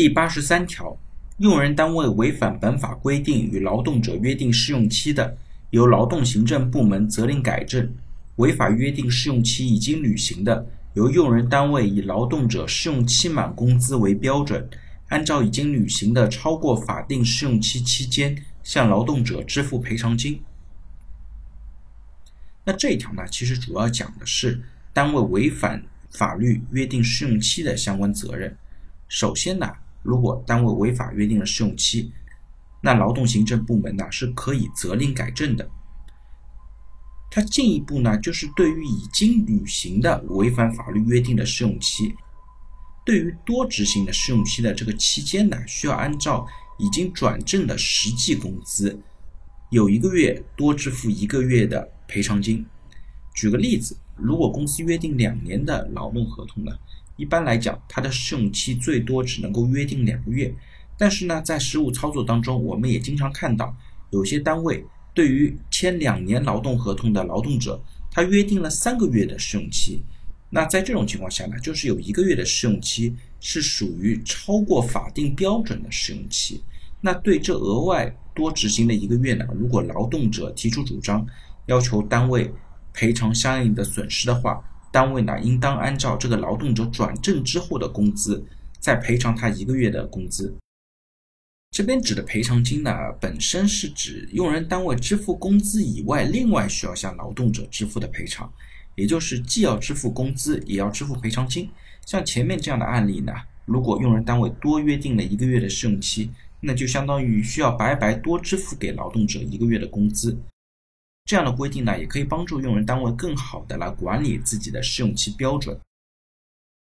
第八十三条，用人单位违反本法规定与劳动者约定试用期的，由劳动行政部门责令改正；违法约定试用期已经履行的，由用人单位以劳动者试用期满工资为标准，按照已经履行的超过法定试用期期间，向劳动者支付赔偿金。那这一条呢，其实主要讲的是单位违反法律约定试用期的相关责任。首先呢，如果单位违法约定了试用期，那劳动行政部门呢是可以责令改正的。它进一步呢，就是对于已经履行的违反法律约定的试用期，对于多执行的试用期的这个期间呢，需要按照已经转正的实际工资，有一个月多支付一个月的赔偿金。举个例子，如果公司约定两年的劳动合同呢？一般来讲，它的试用期最多只能够约定两个月。但是呢，在实务操作当中，我们也经常看到，有些单位对于签两年劳动合同的劳动者，他约定了三个月的试用期。那在这种情况下呢，就是有一个月的试用期是属于超过法定标准的试用期。那对这额外多执行的一个月呢，如果劳动者提出主张，要求单位赔偿相应的损失的话，单位呢，应当按照这个劳动者转正之后的工资，再赔偿他一个月的工资。这边指的赔偿金呢，本身是指用人单位支付工资以外，另外需要向劳动者支付的赔偿，也就是既要支付工资，也要支付赔偿金。像前面这样的案例呢，如果用人单位多约定了一个月的试用期，那就相当于需要白白多支付给劳动者一个月的工资。这样的规定呢，也可以帮助用人单位更好的来管理自己的试用期标准。